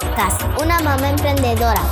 Podcast, una mamá emprendedora.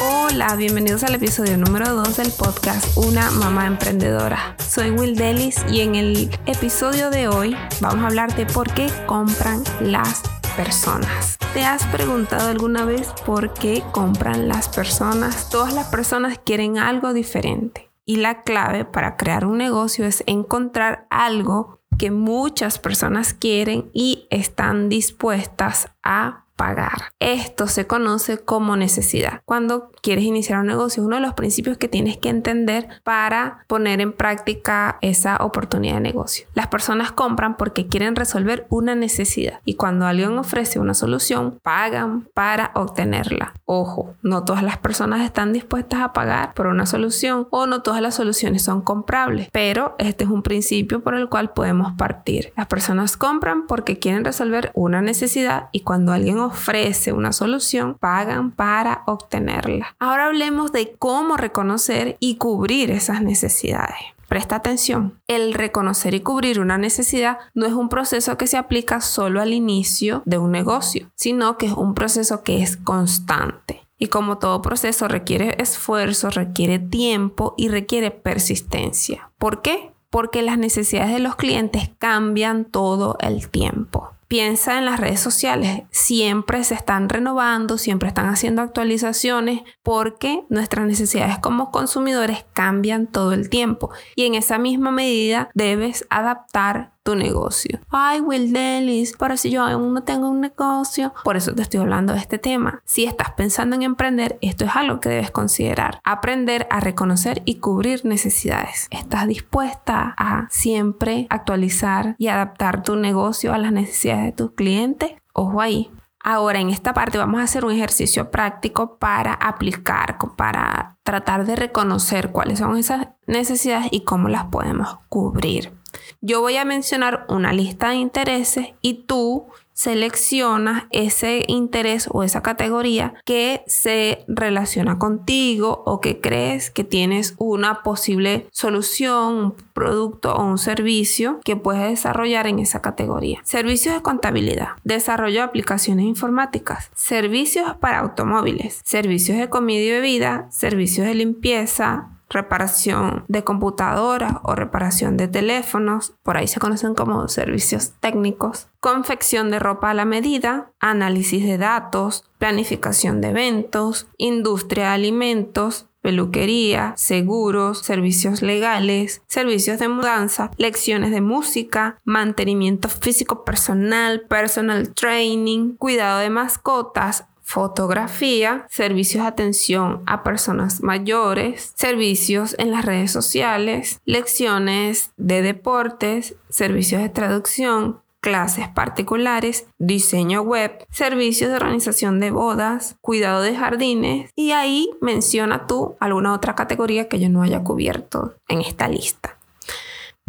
Hola, bienvenidos al episodio número 2 del podcast Una mamá emprendedora. Soy Will Delis y en el episodio de hoy vamos a hablar de por qué compran las personas. ¿Te has preguntado alguna vez por qué compran las personas? Todas las personas quieren algo diferente y la clave para crear un negocio es encontrar algo que muchas personas quieren y están dispuestas a pagar. Esto se conoce como necesidad. Cuando quieres iniciar un negocio, uno de los principios que tienes que entender para poner en práctica esa oportunidad de negocio. Las personas compran porque quieren resolver una necesidad y cuando alguien ofrece una solución, pagan para obtenerla. Ojo, no todas las personas están dispuestas a pagar por una solución o no todas las soluciones son comprables, pero este es un principio por el cual podemos partir. Las personas compran porque quieren resolver una necesidad y cuando alguien ofrece una solución, pagan para obtenerla. Ahora hablemos de cómo reconocer y cubrir esas necesidades. Presta atención, el reconocer y cubrir una necesidad no es un proceso que se aplica solo al inicio de un negocio, sino que es un proceso que es constante. Y como todo proceso requiere esfuerzo, requiere tiempo y requiere persistencia. ¿Por qué? Porque las necesidades de los clientes cambian todo el tiempo. Piensa en las redes sociales, siempre se están renovando, siempre están haciendo actualizaciones porque nuestras necesidades como consumidores cambian todo el tiempo. Y en esa misma medida debes adaptar tu negocio. Ay, Will Delis, pero si yo aún no tengo un negocio, por eso te estoy hablando de este tema. Si estás pensando en emprender, esto es algo que debes considerar. Aprender a reconocer y cubrir necesidades. ¿Estás dispuesta a siempre actualizar y adaptar tu negocio a las necesidades de tus clientes? Ojo ahí. Ahora en esta parte vamos a hacer un ejercicio práctico para aplicar, para tratar de reconocer cuáles son esas necesidades y cómo las podemos cubrir. Yo voy a mencionar una lista de intereses y tú seleccionas ese interés o esa categoría que se relaciona contigo o que crees que tienes una posible solución, un producto o un servicio que puedes desarrollar en esa categoría. Servicios de contabilidad, desarrollo de aplicaciones informáticas, servicios para automóviles, servicios de comida y bebida, servicios de limpieza, reparación de computadoras o reparación de teléfonos, por ahí se conocen como servicios técnicos, confección de ropa a la medida, análisis de datos, planificación de eventos, industria de alimentos, peluquería, seguros, servicios legales, servicios de mudanza, lecciones de música, mantenimiento físico personal, personal training, cuidado de mascotas, fotografía, servicios de atención a personas mayores, servicios en las redes sociales, lecciones de deportes, servicios de traducción, clases particulares, diseño web, servicios de organización de bodas, cuidado de jardines y ahí menciona tú alguna otra categoría que yo no haya cubierto en esta lista.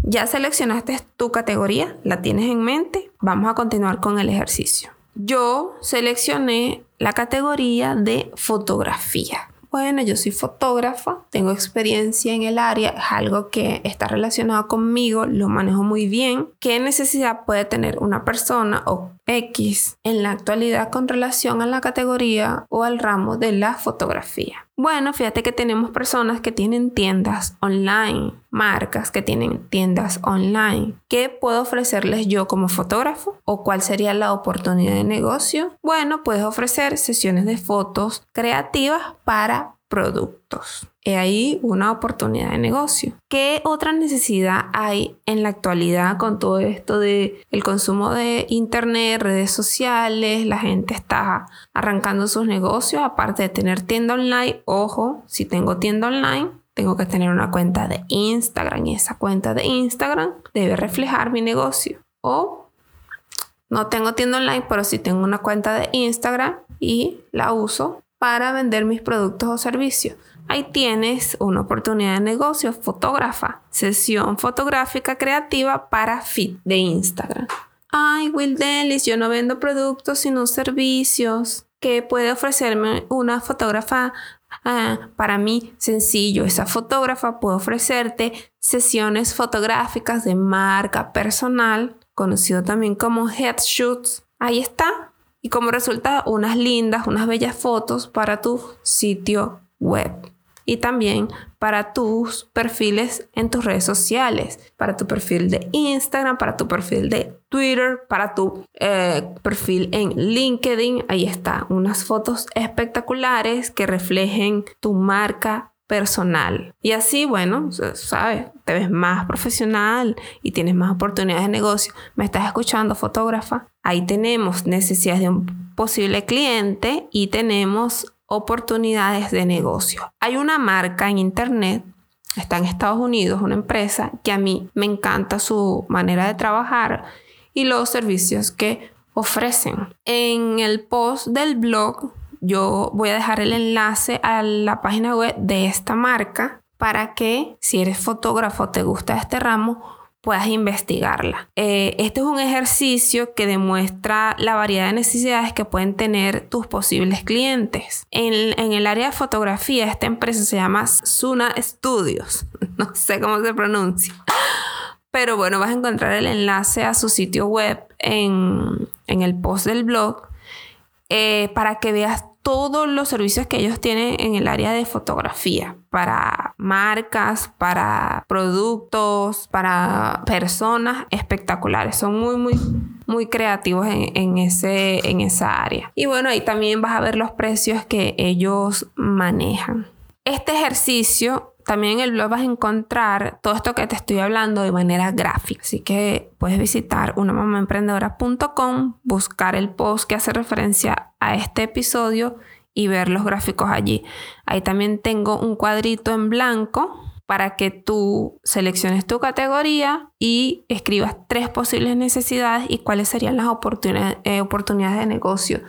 Ya seleccionaste tu categoría, la tienes en mente, vamos a continuar con el ejercicio. Yo seleccioné la categoría de fotografía. Bueno, yo soy fotógrafa, tengo experiencia en el área, es algo que está relacionado conmigo, lo manejo muy bien. ¿Qué necesidad puede tener una persona o X en la actualidad con relación a la categoría o al ramo de la fotografía? Bueno, fíjate que tenemos personas que tienen tiendas online, marcas que tienen tiendas online. ¿Qué puedo ofrecerles yo como fotógrafo? ¿O cuál sería la oportunidad de negocio? Bueno, puedes ofrecer sesiones de fotos creativas para productos. He ahí una oportunidad de negocio. ¿Qué otra necesidad hay en la actualidad con todo esto de el consumo de internet, redes sociales? La gente está arrancando sus negocios, aparte de tener tienda online. Ojo, si tengo tienda online, tengo que tener una cuenta de Instagram y esa cuenta de Instagram debe reflejar mi negocio. O no tengo tienda online, pero sí tengo una cuenta de Instagram y la uso para vender mis productos o servicios. Ahí tienes una oportunidad de negocio, fotógrafa, sesión fotográfica creativa para feed de Instagram. Ay, Will Delis, yo no vendo productos sino servicios. que puede ofrecerme una fotógrafa ah, para mí sencillo. Esa fotógrafa puede ofrecerte sesiones fotográficas de marca personal, conocido también como headshots. Ahí está. Y como resultado, unas lindas, unas bellas fotos para tu sitio web y también para tus perfiles en tus redes sociales, para tu perfil de Instagram, para tu perfil de Twitter, para tu eh, perfil en LinkedIn. Ahí está, unas fotos espectaculares que reflejen tu marca personal. Y así, bueno, sabes, te ves más profesional y tienes más oportunidades de negocio. Me estás escuchando, fotógrafa. Ahí tenemos necesidades de un posible cliente y tenemos oportunidades de negocio. Hay una marca en internet, está en Estados Unidos, una empresa que a mí me encanta su manera de trabajar y los servicios que ofrecen. En el post del blog yo voy a dejar el enlace a la página web de esta marca para que si eres fotógrafo, te gusta este ramo, puedas investigarla. Eh, este es un ejercicio que demuestra la variedad de necesidades que pueden tener tus posibles clientes. En, el área de fotografía, esta empresa se llama Suna Studios. No sé cómo se pronuncia. Pero bueno, vas a encontrar el enlace a su sitio web en, en el post del blog eh, para que veas todos los servicios que ellos tienen en el área de fotografía, para marcas, para productos, para personas espectaculares. Son muy, muy, muy creativos en, ese, en esa área. Y bueno, ahí también vas a ver los precios que ellos manejan. Este ejercicio también en el blog vas a encontrar todo esto que te estoy hablando de manera gráfica. Así que puedes visitar unamamaemprendedora.com, buscar el post que hace referencia a este episodio y ver los gráficos allí. Ahí también tengo un cuadrito en blanco para que tú selecciones tu categoría y escribas tres posibles necesidades y cuáles serían las eh, oportunidades de negocio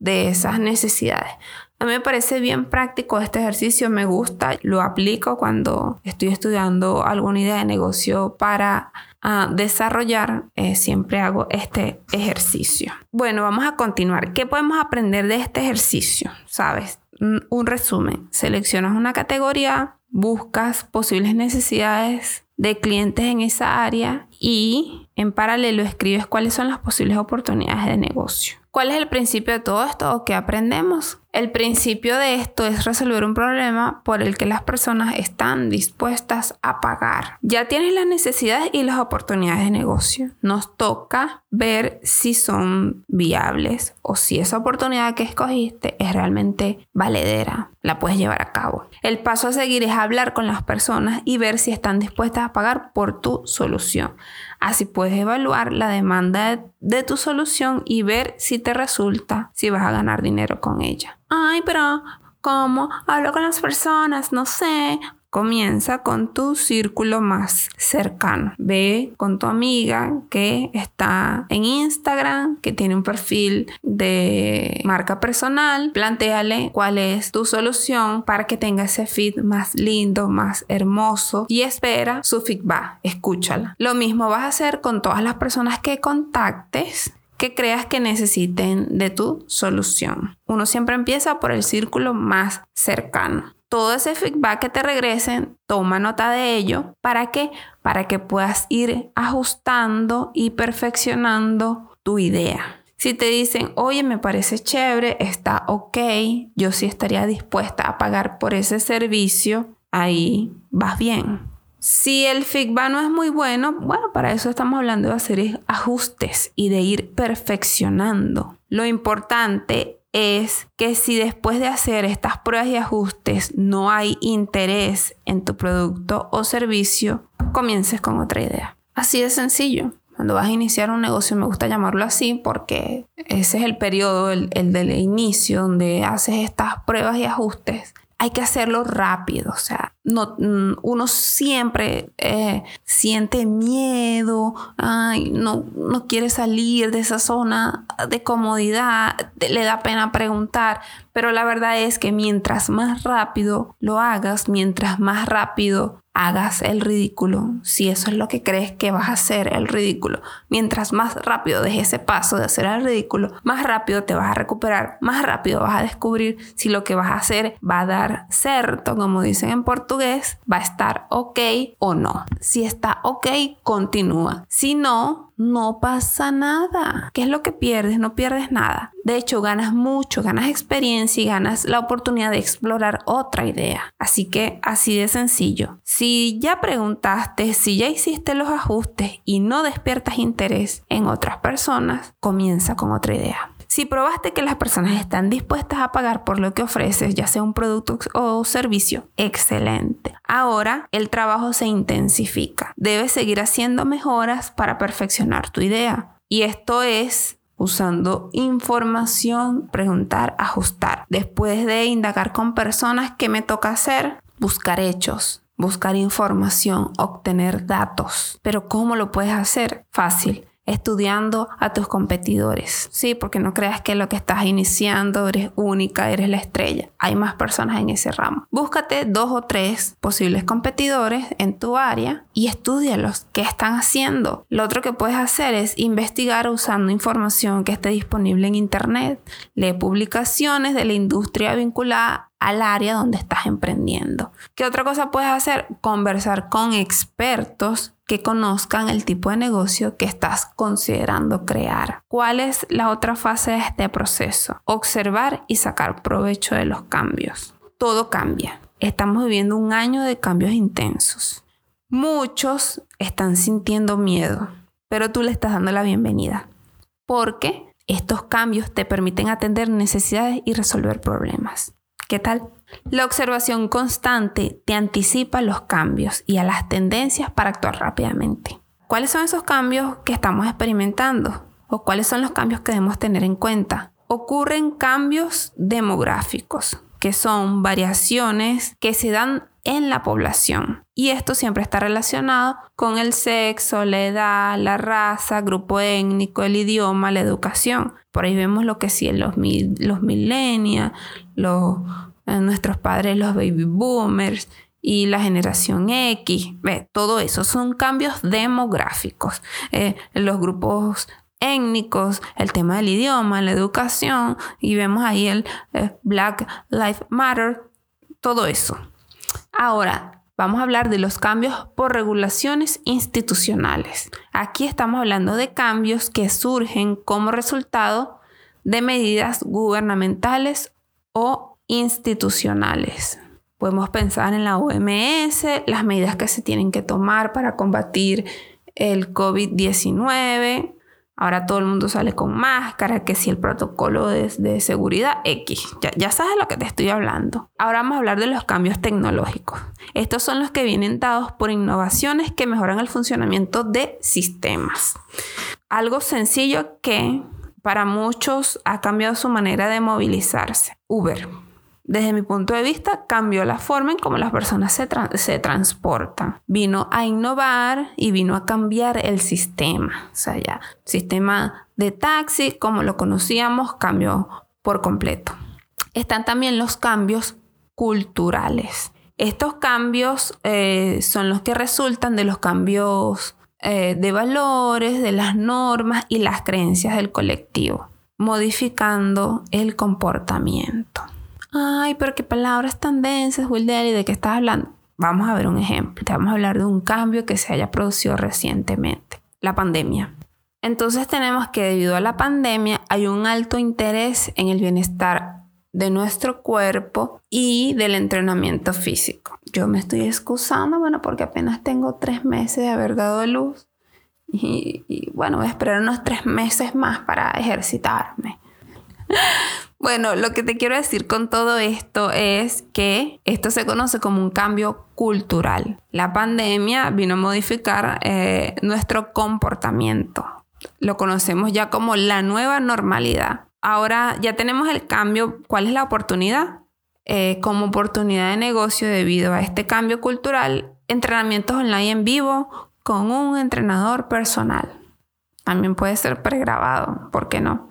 de esas necesidades. A mí me parece bien práctico este ejercicio, me gusta, lo aplico cuando estoy estudiando alguna idea de negocio para ah, desarrollar, eh, siempre hago este ejercicio. Bueno, vamos a continuar. ¿Qué podemos aprender de este ejercicio? ¿Sabes? Un resumen, seleccionas una categoría, buscas posibles necesidades de clientes en esa área y en paralelo escribes cuáles son las posibles oportunidades de negocio. ¿Cuál es el principio de todo esto o qué aprendemos? El principio de esto es resolver un problema por el que las personas están dispuestas a pagar. Ya tienes las necesidades y las oportunidades de negocio. Nos toca ver si son viables o si esa oportunidad que escogiste es realmente valedera, la puedes llevar a cabo. El paso a seguir es hablar con las personas y ver si están dispuestas a pagar por tu solución. Así puedes evaluar la demanda de, tu solución y ver si te resulta, si vas a ganar dinero con ella. Ay, pero ¿cómo? Hablo con las personas, no sé. Comienza con tu círculo más cercano. Ve con tu amiga que está en Instagram, que tiene un perfil de marca personal. Plantéale cuál es tu solución para que tenga ese feed más lindo, más hermoso y espera su feedback. Escúchala. Lo mismo vas a hacer con todas las personas que contactes que creas que necesiten de tu solución. Uno siempre empieza por el círculo más cercano todo ese feedback que te regresen, toma nota de ello. ¿Para qué? Para que puedas ir ajustando y perfeccionando tu idea. Si te dicen, oye, me parece chévere, está ok, yo sí estaría dispuesta a pagar por ese servicio, ahí vas bien. Si el feedback no es muy bueno, bueno, para eso estamos hablando de hacer ajustes y de ir perfeccionando. Lo importante es que si después de hacer estas pruebas y ajustes no hay interés en tu producto o servicio, comiences con otra idea. Así de sencillo. Cuando vas a iniciar un negocio, me gusta llamarlo así porque ese es el periodo, el, del inicio, donde haces estas pruebas y ajustes hay que hacerlo rápido, o sea, no, mm, uno siempre eh, siente miedo, ay, no, no quiere salir de esa zona de comodidad, le da pena preguntar, Pero la verdad es que mientras más rápido lo hagas, mientras más rápido hagas el ridículo, si eso es lo que crees que vas a hacer, el ridículo, mientras más rápido dejes ese paso de hacer el ridículo, más rápido te vas a recuperar, más rápido vas a descubrir si lo que vas a hacer va a dar cierto, como dicen en portugués, va a estar ok o no. Si está ok, continúa. Si no, no pasa nada. ¿Qué es lo que pierdes? No pierdes nada. De hecho, ganas mucho, ganas experiencia y ganas la oportunidad de explorar otra idea. Así que así de sencillo. Si ya preguntaste, si ya hiciste los ajustes y no despiertas interés en otras personas, comienza con otra idea. Si probaste que las personas están dispuestas a pagar por lo que ofreces, ya sea un producto o servicio, excelente. Ahora el trabajo se intensifica. Debes seguir haciendo mejoras para perfeccionar tu idea. Y esto es usando información, preguntar, ajustar. Después de indagar con personas, ¿qué me toca hacer? Buscar hechos, buscar información, obtener datos. Pero ¿cómo lo puedes hacer? Fácil estudiando a tus competidores. Sí, porque no creas que lo que estás iniciando eres única, eres la estrella. Hay más personas en ese ramo. Búscate dos o tres posibles competidores en tu área y estudialos. ¿Qué están haciendo? Lo otro que puedes hacer es investigar usando información que esté disponible en internet. Lee publicaciones de la industria vinculada al área donde estás emprendiendo. ¿Qué otra cosa puedes hacer? Conversar con expertos que conozcan el tipo de negocio que estás considerando crear. ¿Cuál es la otra fase de este proceso? Observar y sacar provecho de los cambios. Todo cambia. Estamos viviendo un año de cambios intensos. Muchos están sintiendo miedo, pero tú le estás dando la bienvenida. Porque estos cambios te permiten atender necesidades y resolver problemas. ¿Qué tal? La observación constante te anticipa los cambios y a las tendencias para actuar rápidamente. ¿Cuáles son esos cambios que estamos experimentando? ¿O cuáles son los cambios que debemos tener en cuenta? Ocurren cambios demográficos, que son variaciones que se dan en la población. Y esto siempre está relacionado con el sexo, la edad, la raza, grupo étnico, el idioma, la educación. Por ahí vemos lo que sí, los, los millennials, los, eh, nuestros padres, los baby boomers y la generación X. Todo eso son cambios demográficos. Eh, los grupos étnicos, el tema del idioma, la educación, y vemos ahí el eh, Black Lives Matter, todo eso. Ahora, vamos a hablar de los cambios por regulaciones institucionales. Aquí estamos hablando de cambios que surgen como resultado de medidas gubernamentales o institucionales. Podemos pensar en la OMS, las medidas que se tienen que tomar para combatir el COVID-19, Ahora todo el mundo sale con máscara, que si el protocolo de, seguridad X. Ya, ya, sabes lo que te estoy hablando. Ahora vamos a hablar de los cambios tecnológicos. Estos son los que vienen dados por innovaciones que mejoran el funcionamiento de sistemas. Algo sencillo que para muchos ha cambiado su manera de movilizarse. Uber desde mi punto de vista, cambió la forma en cómo las personas se, se, transportan. Vino a innovar y vino a cambiar el sistema. O sea, ya, sistema de taxi, como lo conocíamos, cambió por completo. Están también los cambios culturales. Estos cambios eh, son los que resultan de los cambios eh, de valores, de las normas y las creencias del colectivo, modificando el comportamiento. Ay, pero qué palabras tan densas, Will ¿y ¿de qué estás hablando? Vamos a ver un ejemplo. Te vamos a hablar de un cambio que se haya producido recientemente, la pandemia. Entonces tenemos que debido a la pandemia hay un alto interés en el bienestar de nuestro cuerpo y del entrenamiento físico. Yo me estoy excusando, bueno, porque apenas tengo tres meses de haber dado luz y, y bueno, voy a esperar unos tres meses más para ejercitarme. Bueno, lo que te quiero decir con todo esto es que esto se conoce como un cambio cultural. La pandemia vino a modificar eh, nuestro comportamiento. Lo conocemos ya como la nueva normalidad. Ahora ya tenemos el cambio. ¿Cuál es la oportunidad? Eh, como oportunidad de negocio debido a este cambio cultural, entrenamientos online en vivo con un entrenador personal. También puede ser pregrabado, ¿por qué no?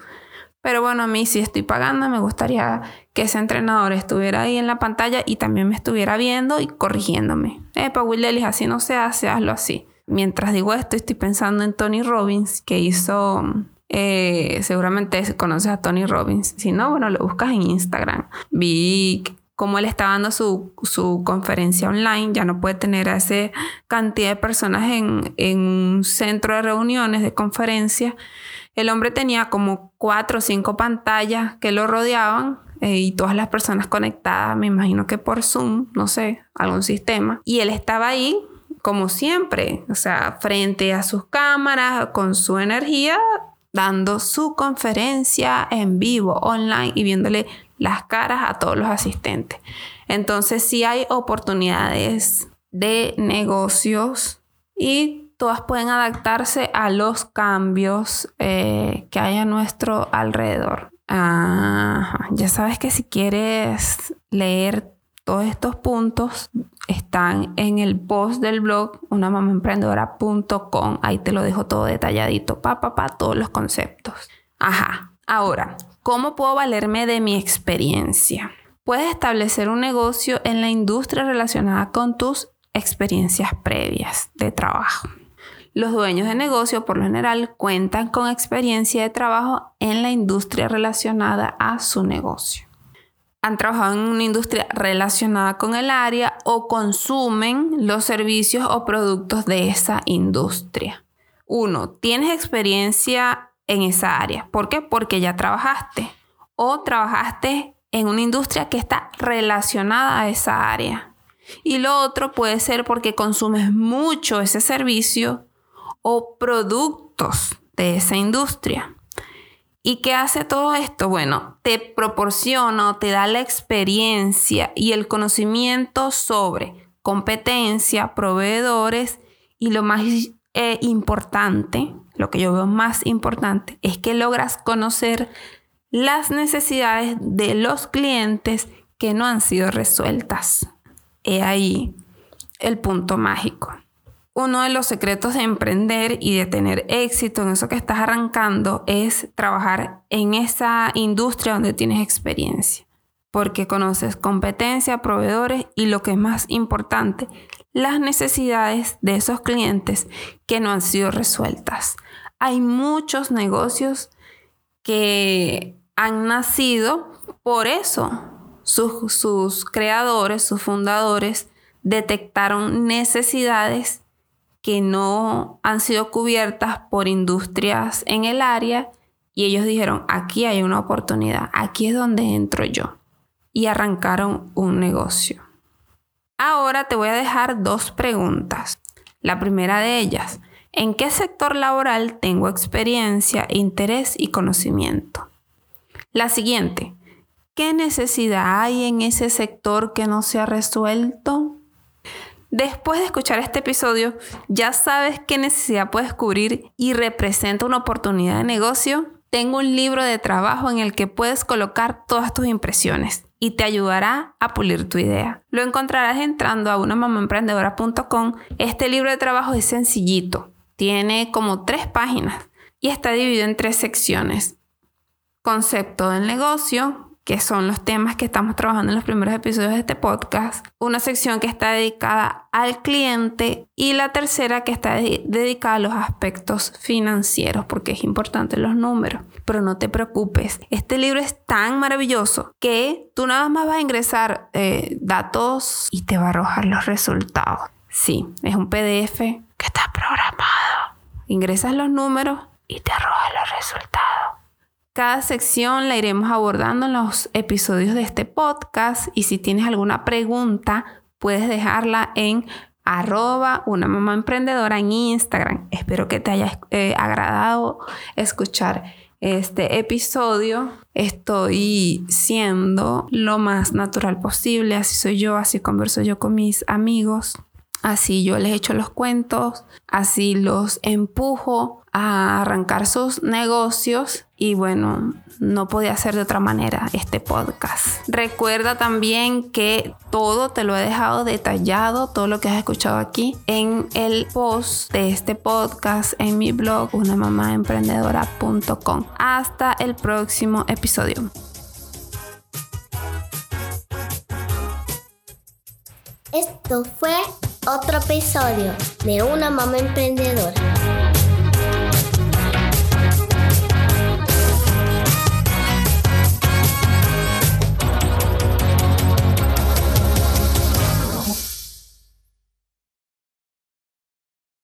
Pero bueno, a mí si estoy pagando, me gustaría que ese entrenador estuviera ahí en la pantalla y también me estuviera viendo y corrigiéndome. Epa, Will Ellis, así no se hace, hazlo así. Mientras digo esto, estoy pensando en Tony Robbins, que hizo eh, seguramente conoces a Tony Robbins. Si no, bueno, lo buscas en Instagram. Vi cómo él estaba dando su, su, conferencia online. Ya no puede tener a esa cantidad de personas en, en un centro de reuniones, de conferencias. El hombre tenía como cuatro o cinco pantallas que lo rodeaban eh, y todas las personas conectadas, me imagino que por Zoom, no sé, algún sistema. Y él estaba ahí como siempre, o sea, frente a sus cámaras, con su energía, dando su conferencia en vivo, online y viéndole las caras a todos los asistentes. Entonces sí hay oportunidades de negocios y todas pueden adaptarse a los cambios eh, que hay a nuestro alrededor. ya sabes que si quieres leer todos estos puntos, están en el post del blog unamamaemprendedora.com. Ahí te lo dejo todo detalladito, pa, pa, pa, todos los conceptos. Ajá. Ahora, ¿cómo puedo valerme de mi experiencia? Puedes establecer un negocio en la industria relacionada con tus experiencias previas de trabajo. Los dueños de negocio por lo general cuentan con experiencia de trabajo en la industria relacionada a su negocio. Han trabajado en una industria relacionada con el área o consumen los servicios o productos de esa industria. Uno, tienes experiencia en esa área. ¿Por qué? Porque ya trabajaste o trabajaste en una industria que está relacionada a esa área. Y lo otro puede ser porque consumes mucho ese servicio o productos de esa industria. ¿Y qué hace todo esto? Bueno, te proporciona, te da la experiencia y el conocimiento sobre competencia, proveedores y lo más eh, importante, lo que yo veo más importante, es que logras conocer las necesidades de los clientes que no han sido resueltas. He ahí el punto mágico uno de los secretos de emprender y de tener éxito en eso que estás arrancando es trabajar en esa industria donde tienes experiencia, porque conoces competencia, proveedores y lo que es más importante, las necesidades de esos clientes que no han sido resueltas. Hay muchos negocios que han nacido por eso. Sus, sus creadores, sus fundadores, detectaron necesidades que no han sido cubiertas por industrias en el área y ellos dijeron, aquí hay una oportunidad, aquí es donde entro yo. Y arrancaron un negocio. Ahora te voy a dejar dos preguntas. La primera de ellas, ¿en qué sector laboral tengo experiencia, interés y conocimiento? La siguiente, ¿qué necesidad hay en ese sector que no se ha resuelto? Después de escuchar este episodio, ya sabes qué necesidad puedes cubrir y representa una oportunidad de negocio. Tengo un libro de trabajo en el que puedes colocar todas tus impresiones y te ayudará a pulir tu idea. Lo encontrarás entrando a unamamaemprendedora.com. Este libro de trabajo es sencillito, tiene como tres páginas y está dividido en tres secciones. Concepto del negocio, que son los temas que estamos trabajando en los primeros episodios de este podcast, una sección que está dedicada al cliente y la tercera que está dedicada a los aspectos financieros, porque es importante los números. Pero no te preocupes, este libro es tan maravilloso que tú nada más vas a ingresar eh, datos y te va a arrojar los resultados. Sí, es un PDF. Ingresas los números y te arroja los resultados. Cada sección la iremos abordando en los episodios de este podcast y si tienes alguna pregunta puedes dejarla en arroba una mamá emprendedora en Instagram. Espero que te haya eh, agradado escuchar este episodio. Estoy siendo lo más natural posible, así soy yo, así converso yo con mis amigos. Así yo les echo los cuentos, así los empujo a arrancar sus negocios y bueno, no podía ser de otra manera este podcast. Recuerda también que todo te lo he dejado detallado, todo lo que has escuchado aquí en el post de este podcast en mi blog unamamaemprendedora.com. Hasta el próximo episodio. Esto fue otro episodio de Una Mamá Emprendedora.